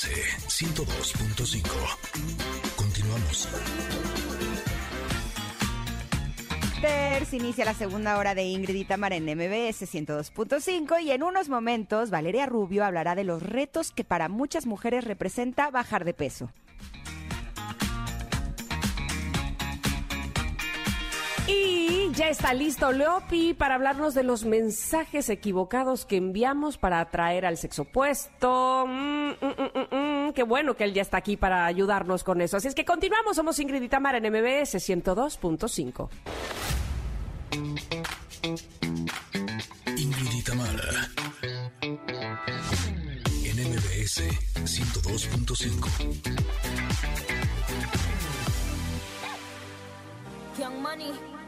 MBS 102.5. Continuamos. Se inicia la segunda hora de Ingrid y Tamara en MBS 102.5 y en unos momentos Valeria Rubio hablará de los retos que para muchas mujeres representa bajar de peso. Y ya está listo Leopi para hablarnos de los mensajes equivocados que enviamos para atraer al sexo opuesto. Mm, mm, mm, qué bueno que él ya está aquí para ayudarnos con eso. Así es que continuamos, somos Ingrid y Tamara en MBS 102.5. Ingrid y Tamara en MBS 102.5. Young Money.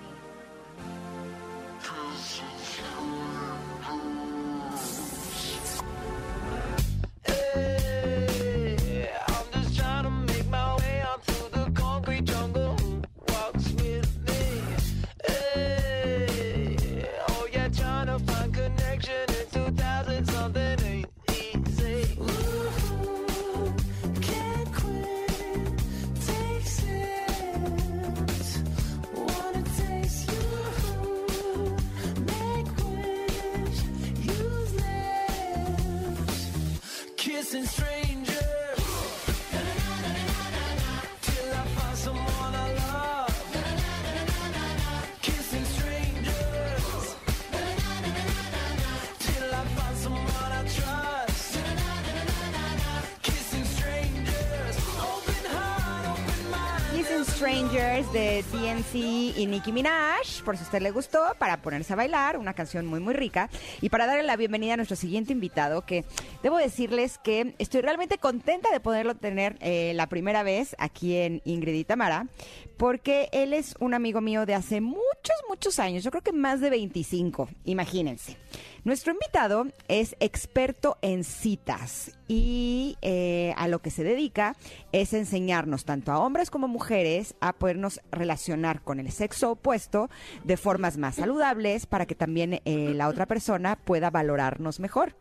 Strangers de DNC y Nicki Minaj, por si a usted le gustó, para ponerse a bailar, una canción muy muy rica. Y para darle la bienvenida a nuestro siguiente invitado, que debo decirles que estoy realmente contenta de poderlo tener eh, la primera vez aquí en Ingrid y Tamara, porque él es un amigo mío de hace muchos, muchos años, yo creo que más de 25, imagínense. Nuestro invitado es experto en citas y eh, a lo que se dedica es enseñarnos tanto a hombres como mujeres a podernos relacionar con el sexo opuesto de formas más saludables para que también eh, la otra persona pueda valorarnos mejor.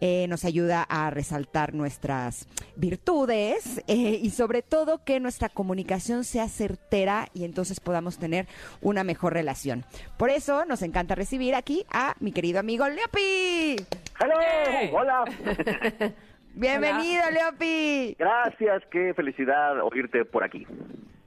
Eh, nos ayuda a resaltar nuestras virtudes y sobre todo que nuestra comunicación sea certera y entonces podamos tener una mejor relación. Por eso nos encanta recibir aquí a mi querido amigo Leopi. ¡Hello! ¡Hola! Bienvenido, Leopi. Gracias, qué felicidad oírte por aquí.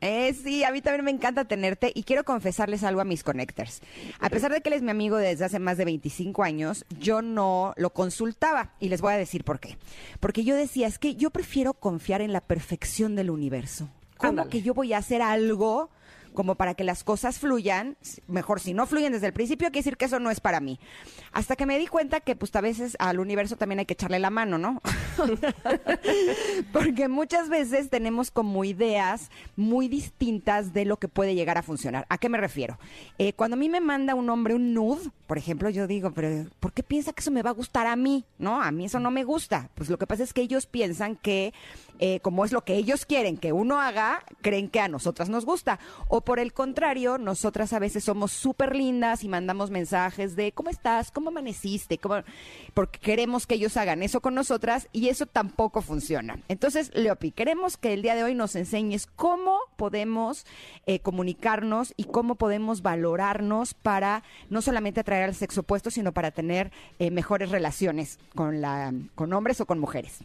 Eh, sí, a mí también me encanta tenerte y quiero confesarles algo a mis connectors. A pesar de que él es mi amigo desde hace más de 25 años, yo no lo consultaba y les voy a decir por qué. Porque yo decía, es que yo prefiero confiar en la perfección del universo. ¿Cómo Ándale. que yo voy a hacer algo como para que las cosas fluyan? Mejor si no fluyen desde el principio, quiere decir que eso no es para mí. Hasta que me di cuenta que pues a veces al universo también hay que echarle la mano, ¿no? Porque muchas veces tenemos como ideas muy distintas de lo que puede llegar a funcionar. ¿A qué me refiero? Eh, cuando a mí me manda un hombre un nude, por ejemplo, yo digo, pero ¿por qué piensa que eso me va a gustar a mí? No, a mí eso no me gusta. Pues lo que pasa es que ellos piensan que eh, como es lo que ellos quieren que uno haga, creen que a nosotras nos gusta. O por el contrario, nosotras a veces somos súper lindas y mandamos mensajes de ¿cómo estás? ¿Cómo amaneciste? ¿Cómo? Porque queremos que ellos hagan eso con nosotras y eso tampoco funciona. Entonces, Leopi, queremos que el día de hoy nos enseñes cómo podemos eh, comunicarnos y cómo podemos valorarnos para no solamente atraer al sexo opuesto, sino para tener eh, mejores relaciones con, la, con hombres o con mujeres.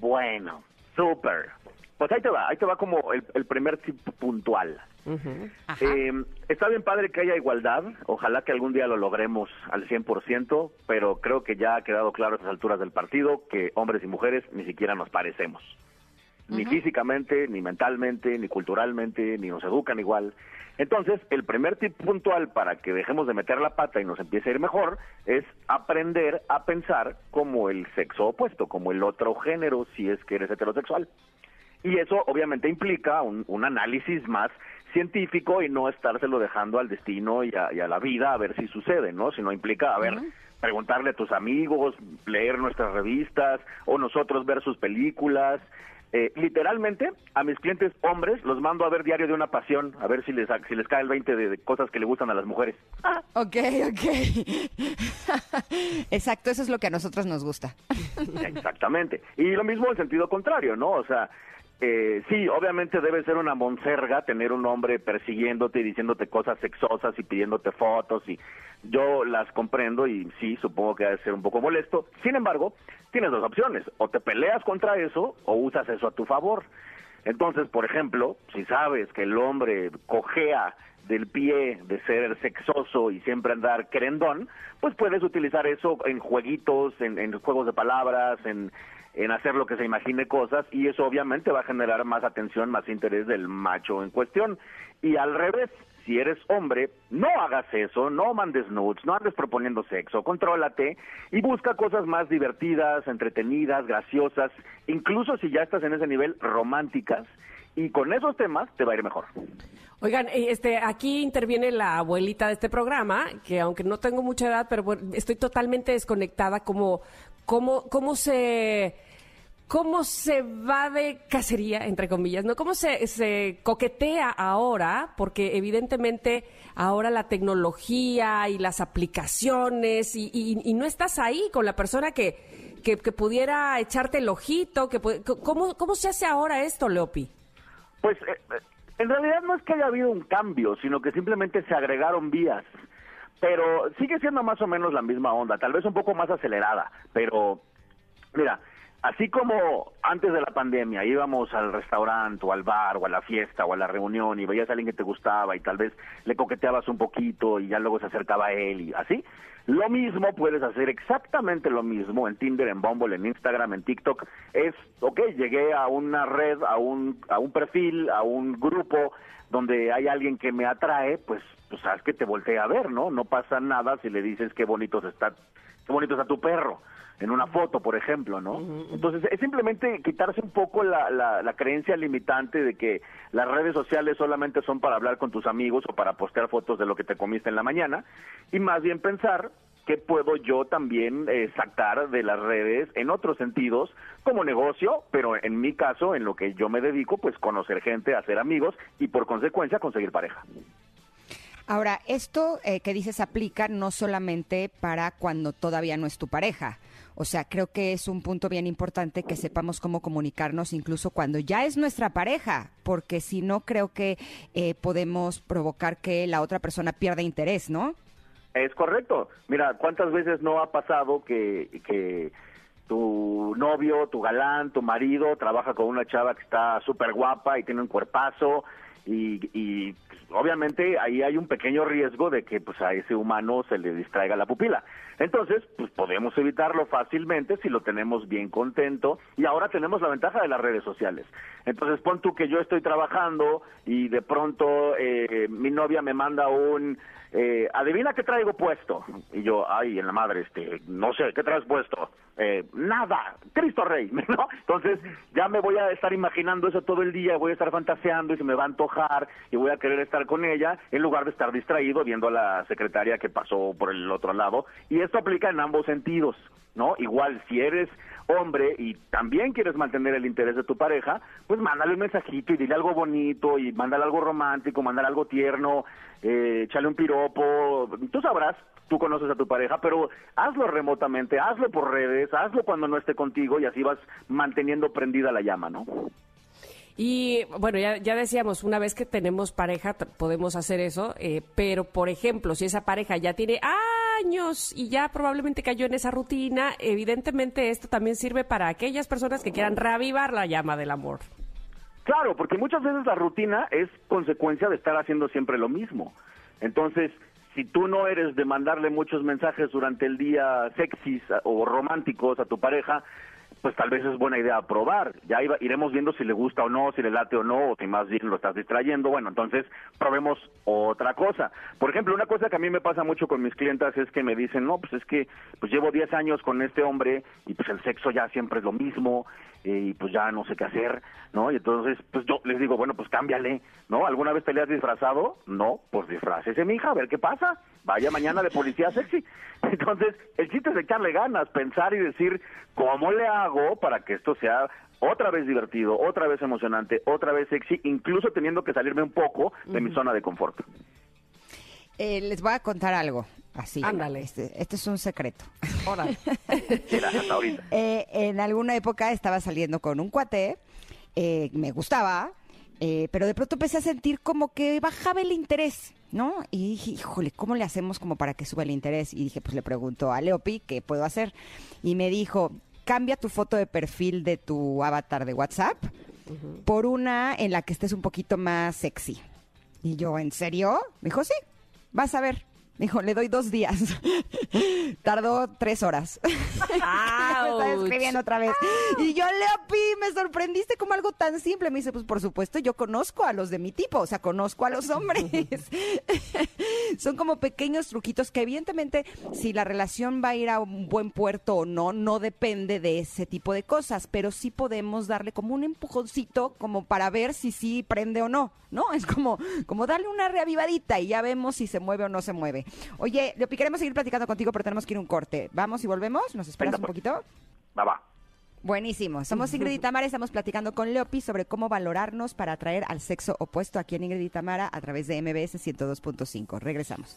Bueno, súper. Pues ahí te va, ahí te va como el, el primer tip puntual. Eh, está bien padre que haya igualdad, ojalá que algún día lo logremos al 100%, pero creo que ya ha quedado claro a estas alturas del partido que hombres y mujeres ni siquiera nos parecemos. Ni físicamente, ni mentalmente, ni culturalmente, ni nos educan igual. Entonces, el primer tip puntual para que dejemos de meter la pata y nos empiece a ir mejor es aprender a pensar como el sexo opuesto, como el otro género, si es que eres heterosexual. Y eso obviamente implica un, un análisis más científico y no estárselo dejando al destino y a, y a la vida a ver si sucede, ¿no? Sino implica, a ver, preguntarle a tus amigos, leer nuestras revistas o nosotros ver sus películas, Eh, literalmente, a mis clientes hombres los mando a ver Diario de una Pasión, a ver si les, si les cae el 20 de, de cosas que le gustan a las mujeres. Ok, ok. Exacto, eso es lo que a nosotros nos gusta. Exactamente. Y lo mismo en sentido contrario, ¿no? O sea, eh, sí, obviamente debe ser una monserga tener un hombre persiguiéndote y diciéndote cosas sexosas y pidiéndote fotos y yo las comprendo y sí, supongo que debe ser un poco molesto. Sin embargo, tienes dos opciones, o te peleas contra eso o usas eso a tu favor. Entonces, por ejemplo, si sabes que el hombre cojea del pie de ser sexoso y siempre andar querendón, pues puedes utilizar eso en jueguitos, en, en juegos de palabras, en, en hacer lo que se imagine cosas y eso obviamente va a generar más atención, más interés del macho en cuestión. Y al revés, si eres hombre, no hagas eso, no mandes nudes, no andes proponiendo sexo, contrólate y busca cosas más divertidas, entretenidas, graciosas, incluso si ya estás en ese nivel románticas y con esos temas te va a ir mejor. Oigan, eh, este, aquí interviene la abuelita de este programa, que aunque no tengo mucha edad, pero bueno, estoy totalmente desconectada, como, cómo, cómo se cómo se va de cacería, entre comillas, ¿no? ¿Cómo se, se coquetea ahora? Porque evidentemente ahora la tecnología y las aplicaciones y, no estás ahí con la persona que, que, que pudiera echarte el ojito. Que, ¿cómo, ¿Cómo se hace ahora esto, Leopi? Pues eh, eh, en realidad no es que haya habido un cambio, sino que simplemente se agregaron vías. Pero sigue siendo más o menos la misma onda, tal vez un poco más acelerada, pero mira, así como antes de la pandemia íbamos al restaurante o al bar o a la fiesta o a la reunión y veías a alguien que te gustaba y tal vez le coqueteabas un poquito y ya luego se acercaba a él y así, lo mismo puedes hacer exactamente lo mismo en Tinder, en Bumble, en Instagram, en TikTok. Es, ok, llegué a una red, a un, a un perfil, a un grupo donde hay alguien que me atrae, pues, pues sabes que te voltea a ver, ¿no? No pasa nada si le dices qué bonito está, qué bonito está tu perro en una foto, por ejemplo, ¿no? Entonces, es simplemente quitarse un poco la, la, la creencia limitante de que las redes sociales solamente son para hablar con tus amigos o para postear fotos de lo que te comiste en la mañana, y más bien pensar qué puedo yo también eh, sacar de las redes en otros sentidos como negocio, pero en mi caso, en lo que yo me dedico, pues conocer gente, hacer amigos y por consecuencia conseguir pareja. Ahora, esto eh, que dices aplica no solamente para cuando todavía no es tu pareja. O sea, creo que es un punto bien importante que sepamos cómo comunicarnos incluso cuando ya es nuestra pareja, porque si no creo que eh, podemos provocar que la otra persona pierda interés, ¿no? Es correcto. Mira, ¿cuántas veces no ha pasado que, que tu novio, tu galán, tu marido trabaja con una chava que está súper guapa y tiene un cuerpazo y, y obviamente ahí hay un pequeño riesgo de que pues a ese humano se le distraiga la pupila. Entonces, pues podemos evitarlo fácilmente si lo tenemos bien contento y ahora tenemos la ventaja de las redes sociales. Entonces, pon tú que yo estoy trabajando y de pronto eh, mi novia me manda un eh, adivina qué traigo puesto. Y yo, ay, en la madre, este, no sé, ¿qué traes puesto? Eh, nada, Cristo Rey, ¿no? Entonces ya me voy a estar imaginando eso todo el día, voy a estar fantaseando y se me va a antojar y voy a querer estar con ella en lugar de estar distraído viendo a la secretaria que pasó por el otro lado. Y esto aplica en ambos sentidos, ¿no? Igual, si eres hombre y también quieres mantener el interés de tu pareja, pues mándale un mensajito y dile algo bonito y mándale algo romántico, mándale algo tierno, eh, échale un piropo, tú sabrás, tú conoces a tu pareja, pero hazlo remotamente, hazlo por redes, hazlo cuando no esté contigo y así vas manteniendo prendida la llama, ¿no? Y bueno, ya, ya decíamos, una vez que tenemos pareja podemos hacer eso, eh, pero por ejemplo, si esa pareja ya tiene años y ya probablemente cayó en esa rutina, evidentemente esto también sirve para aquellas personas que quieran reavivar la llama del amor. Claro, porque muchas veces la rutina es consecuencia de estar haciendo siempre lo mismo. Entonces, si tú no eres de mandarle muchos mensajes durante el día sexys o románticos a tu pareja, pues tal vez es buena idea probar. Ya iba- iremos viendo si le gusta o no, si le late o no, o si más bien lo estás distrayendo. Bueno, entonces probemos otra cosa. Por ejemplo, una cosa que a mí me pasa mucho con mis clientas es que me dicen, no, pues es que pues llevo 10 años con este hombre y pues el sexo ya siempre es lo mismo eh, y pues ya no sé qué hacer, ¿no? Y entonces, pues yo les digo, bueno, pues cámbiale, ¿no? ¿Alguna vez te le has disfrazado? No, pues disfrácese, mija, a ver qué pasa. Vaya mañana de policía sexy. Entonces, el chiste es echarle ganas, pensar y decir, ¿cómo le hago para que esto sea otra vez divertido, otra vez emocionante, otra vez sexy, incluso teniendo que salirme un poco de mi zona de confort. Eh, les voy a contar algo. Así. Ándale. Este, este es un secreto. Hasta ahorita. Eh, en alguna época estaba saliendo con un cuate, eh, me gustaba, eh, pero de pronto empecé a sentir como que bajaba el interés, ¿no? Y dije, híjole, ¿cómo le hacemos como para que suba el interés? Y dije, pues le pregunto a Leopi, ¿qué puedo hacer? Y me dijo, cambia tu foto de perfil de tu avatar de WhatsApp por una en la que estés un poquito más sexy. Y yo, ¿en serio? Me dijo, sí, vas a ver. Me dijo, le doy dos días. Tardó tres horas. me está escribiendo otra vez. Y yo, Leopi, me sorprendiste como algo tan simple. Me dice, pues por supuesto, yo conozco a los de mi tipo, o sea, conozco a los hombres. Son como pequeños truquitos que evidentemente si la relación va a ir a un buen puerto o no, no depende de ese tipo de cosas, pero sí podemos darle como un empujoncito como para ver si sí prende o no, ¿no? Es como, como darle una reavivadita y ya vemos si se mueve o no se mueve. Oye, Leopi, queremos seguir platicando contigo, pero tenemos que ir a un corte. ¿Vamos y volvemos? ¿Nos esperas Venga, un pues. poquito? Va, va. Buenísimo. Somos Ingrid y Tamara, estamos platicando con Leopi sobre cómo valorarnos para atraer al sexo opuesto aquí en Ingrid y Tamara a través de MBS 102.5. Regresamos.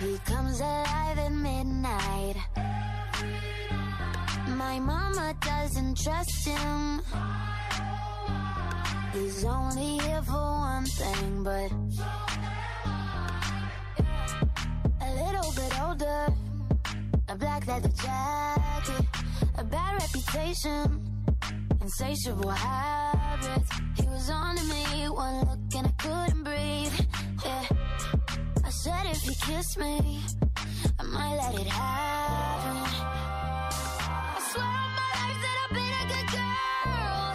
He comes alive at midnight. My mama doesn't trust him. He's only here for one thing, but a little bit older. A black leather jacket, a bad reputation insatiable habits. He was on to me, one look and I couldn't breathe. Said if he kissed me, I might let it happen. I swear on my life that I've been a good girl.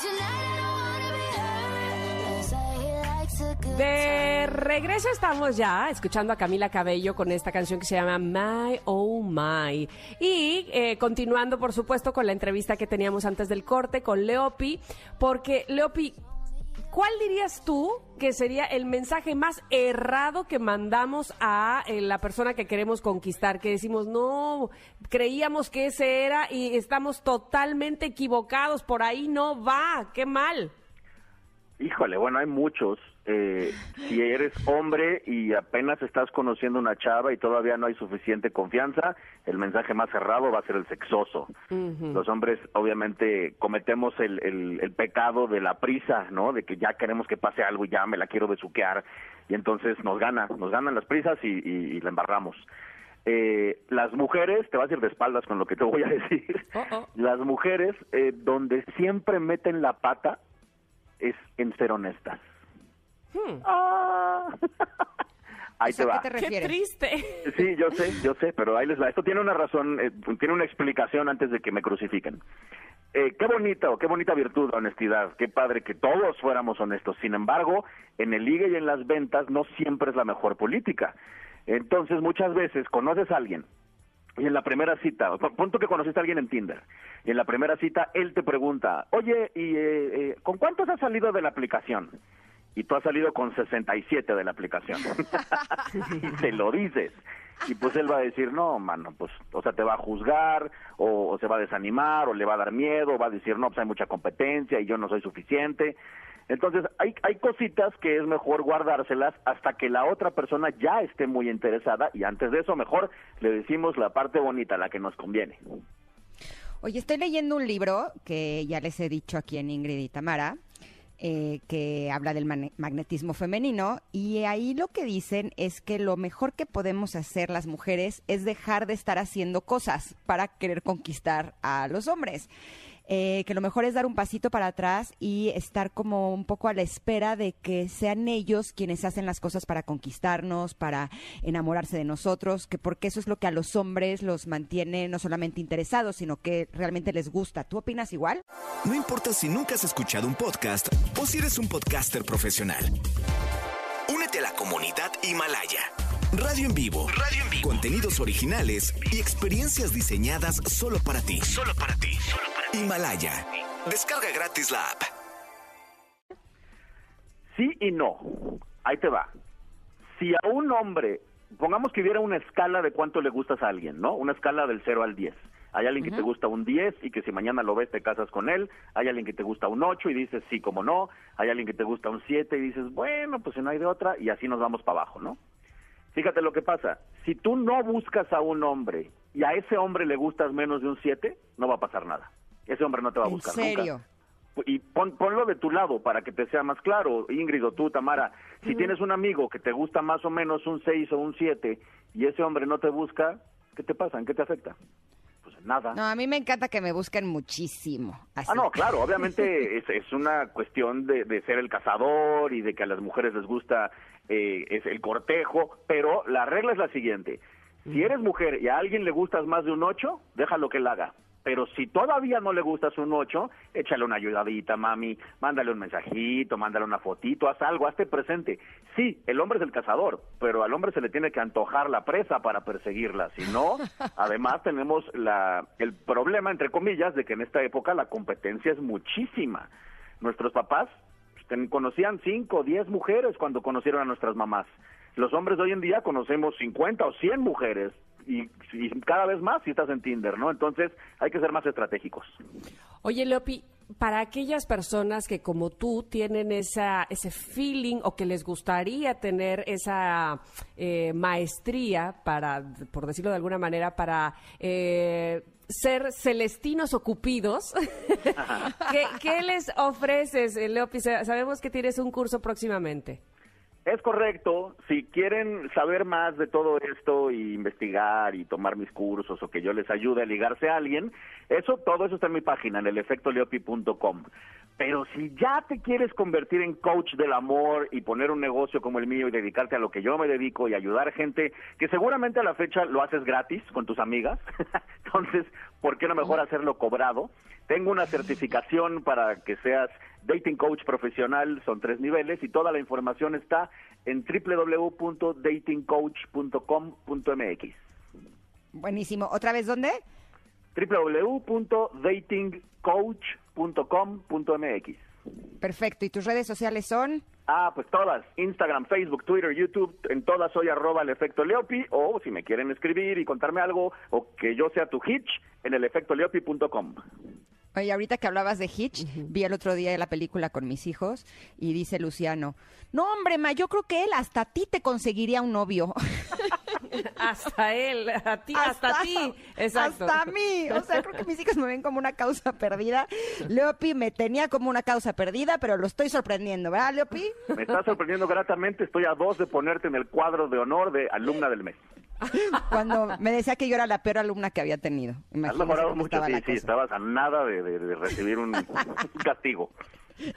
Tonight I don't wanna be hurt. They say he likes a good De regreso estamos ya escuchando a Camila Cabello con esta canción que se llama My Oh My. Y eh, continuando, por supuesto, con la entrevista que teníamos antes del corte con Leopi, porque Leopi, ¿cuál dirías tú que sería el mensaje más errado que mandamos a eh, la persona que queremos conquistar? Que decimos, no, creíamos que ese era y estamos totalmente equivocados, por ahí no va, qué mal. Híjole, bueno, hay muchos. Eh, si eres hombre y apenas estás conociendo una chava y todavía no hay suficiente confianza, el mensaje más cerrado va a ser el sexoso. Los hombres obviamente cometemos el, el, el pecado de la prisa, ¿no? De que ya queremos que pase algo y ya me la quiero besuquear y entonces nos gana, nos ganan las prisas y, y- y la embarramos. Eh, las mujeres, te vas a ir de espaldas con lo que te voy a decir, oh. las mujeres eh, donde siempre meten la pata es en ser honestas. Ah. Ahí ¿Eso te va. qué te Qué triste. Sí, yo sé, yo sé, pero ahí les va. Esto tiene una razón, eh, tiene una explicación antes de que me crucifiquen. Eh, qué bonita, o qué bonita virtud la honestidad. Qué padre que todos fuéramos honestos. Sin embargo, en el ligue y en las ventas no siempre es la mejor política. Entonces, muchas veces conoces a alguien y en la primera cita, punto que conociste a alguien en Tinder, y en la primera cita él te pregunta, oye, ¿y eh, eh, con cuántos has salido de la aplicación? Y tú has salido con 67 de la aplicación. y se lo dices. Y pues él va a decir, no, mano, pues, o sea, te va a juzgar, o, o se va a desanimar, o le va a dar miedo, o va a decir, no, pues hay mucha competencia y yo no soy suficiente. Entonces, hay, hay cositas que es mejor guardárselas hasta que la otra persona ya esté muy interesada y antes de eso mejor le decimos la parte bonita, la que nos conviene. Oye, estoy leyendo un libro que ya les he dicho aquí en Ingrid y Tamara. Eh, que habla del magnetismo femenino y ahí lo que dicen es que lo mejor que podemos hacer las mujeres es dejar de estar haciendo cosas para querer conquistar a los hombres. Eh, que lo mejor es dar un pasito para atrás y estar como un poco a la espera de que sean ellos quienes hacen las cosas para conquistarnos, para enamorarse de nosotros, que porque eso es lo que a los hombres los mantiene no solamente interesados, sino que realmente les gusta. ¿Tú opinas igual? No importa si nunca has escuchado un podcast o si eres un podcaster profesional. Únete a la comunidad Himalaya. Radio en vivo. Radio en vivo. Contenidos originales y experiencias diseñadas solo para ti. Solo para ti. Himalaya. Descarga gratis la app. Sí y no. Ahí te va. Si a un hombre, pongamos que hubiera una escala de cuánto le gustas a alguien, ¿no? Una escala del 0 al 10. Hay alguien que te gusta un 10 y que si mañana lo ves te casas con él. Hay alguien que te gusta un 8 y dices sí, como no. Hay alguien que te gusta un 7 y dices, bueno, pues si no hay de otra y así nos vamos para abajo, ¿no? Fíjate lo que pasa. Si tú no buscas a un hombre y a ese hombre le gustas menos de un 7, no va a pasar nada. Ese hombre no te va a ¿En buscar serio? nunca y pon, ponlo de tu lado para que te sea más claro, Ingrid o tú, Tamara. Si tienes un amigo que te gusta más o menos un 6 o un 7 y ese hombre no te busca, ¿qué te pasa? ¿En qué te afecta? Pues nada. No, a mí me encanta que me busquen muchísimo. Así. Ah, no, claro, obviamente es, es una cuestión de, de ser el cazador y de que a las mujeres les gusta eh, es el cortejo, pero la regla es la siguiente. Si eres mujer y a alguien le gustas más de un 8, déjalo que él haga. Pero si todavía no le gustas un 8, échale una ayudadita, mami, mándale un mensajito, mándale una fotito, haz algo, hazte presente. Sí, el hombre es el cazador, pero al hombre se le tiene que antojar la presa para perseguirla. Si no, además tenemos la, el problema, entre comillas, de que en esta época la competencia es muchísima. Nuestros papás pues, conocían 5 o 10 mujeres cuando conocieron a nuestras mamás. Los hombres de hoy en día conocemos 50 o 100 mujeres y, cada vez más si estás en Tinder, ¿no? Entonces hay que ser más estratégicos. Oye, Leopi, para aquellas personas que como tú tienen esa, ese feeling o que les gustaría tener esa eh, maestría para, por decirlo de alguna manera, para eh, ser celestinos o cupidos, ¿qué, qué les ofreces, eh, Leopi? Sa- Sabemos que tienes un curso próximamente. Es correcto, si quieren saber más de todo esto y investigar y tomar mis cursos o que yo les ayude a ligarse a alguien, eso todo eso está en mi página en elefectoleopi.com. Pero si ya te quieres convertir en coach del amor y poner un negocio como el mío y dedicarte a lo que yo me dedico y ayudar gente que seguramente a la fecha lo haces gratis con tus amigas, entonces, ¿por qué no mejor hacerlo cobrado? Tengo una certificación para que seas dating coach profesional, son tres niveles y toda la información está en www.datingcoach.com.mx. Buenísimo. ¿Otra vez dónde? www.datingcoach.com.mx. Perfecto. ¿Y tus redes sociales son? Ah, pues todas, Instagram, Facebook, Twitter, YouTube, en todas soy arroba el efecto Leopi, o si me quieren escribir y contarme algo, o que yo sea tu hitch, en el efectoleopi.com. Oye, ahorita que hablabas de Hitch, vi el otro día la película con mis hijos y dice Luciano, no hombre, ma, yo creo que él hasta a ti te conseguiría un novio. Hasta él, a ti, hasta, ti. Exacto. Hasta mí. O sea, creo que mis hijos me ven como una causa perdida. Leopi me tenía como una causa perdida, pero lo estoy sorprendiendo, ¿verdad, Leopi? Me está sorprendiendo gratamente, estoy a dos de ponerte en el cuadro de honor de alumna del mes. Cuando me decía que yo era la peor alumna que había tenido. Has mejorado mucho, estaba sí, sí, estabas a nada de, de- de recibir un, un castigo.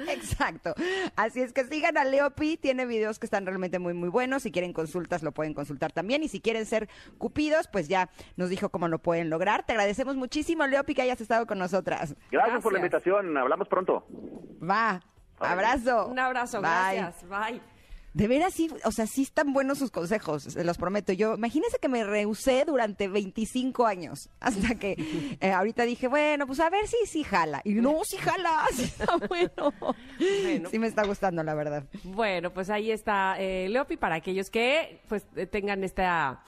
Exacto. Así es que sigan a Leopi, tiene videos que están realmente muy muy buenos. Si quieren consultas lo pueden consultar también y si quieren ser cupidos, pues ya nos dijo cómo lo pueden lograr. Te agradecemos muchísimo Leopi que hayas estado con nosotras. Gracias, por la invitación, hablamos pronto. Va. Abrazo. Un abrazo, Bye. gracias. Bye. De veras, sí, o sea, sí están buenos sus consejos, se los prometo. Yo, imagínense que me rehusé durante 25 años, hasta que eh, ahorita dije, bueno, pues a ver si sí jala. Y no, sí jala, sí está bueno. Bueno. Sí me está gustando, la verdad. Bueno, pues ahí está eh, Leopi para aquellos que pues eh, tengan esta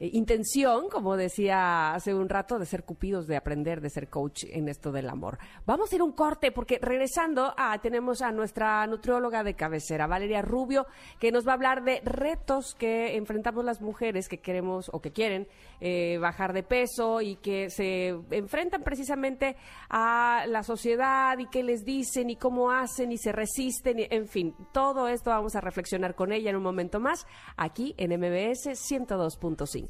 eh, intención, como decía hace un rato, de ser cupidos, de aprender, de ser coach en esto del amor. Vamos a ir un corte porque regresando ah, tenemos a nuestra nutrióloga de cabecera, Valeria Rubio, que nos va a hablar de retos que enfrentamos las mujeres que queremos o que quieren eh, bajar de peso y que se enfrentan precisamente a la sociedad y qué les dicen y cómo hacen y se resisten, y- en fin, todo esto vamos a reflexionar con ella en un momento más aquí en MBS 102.5.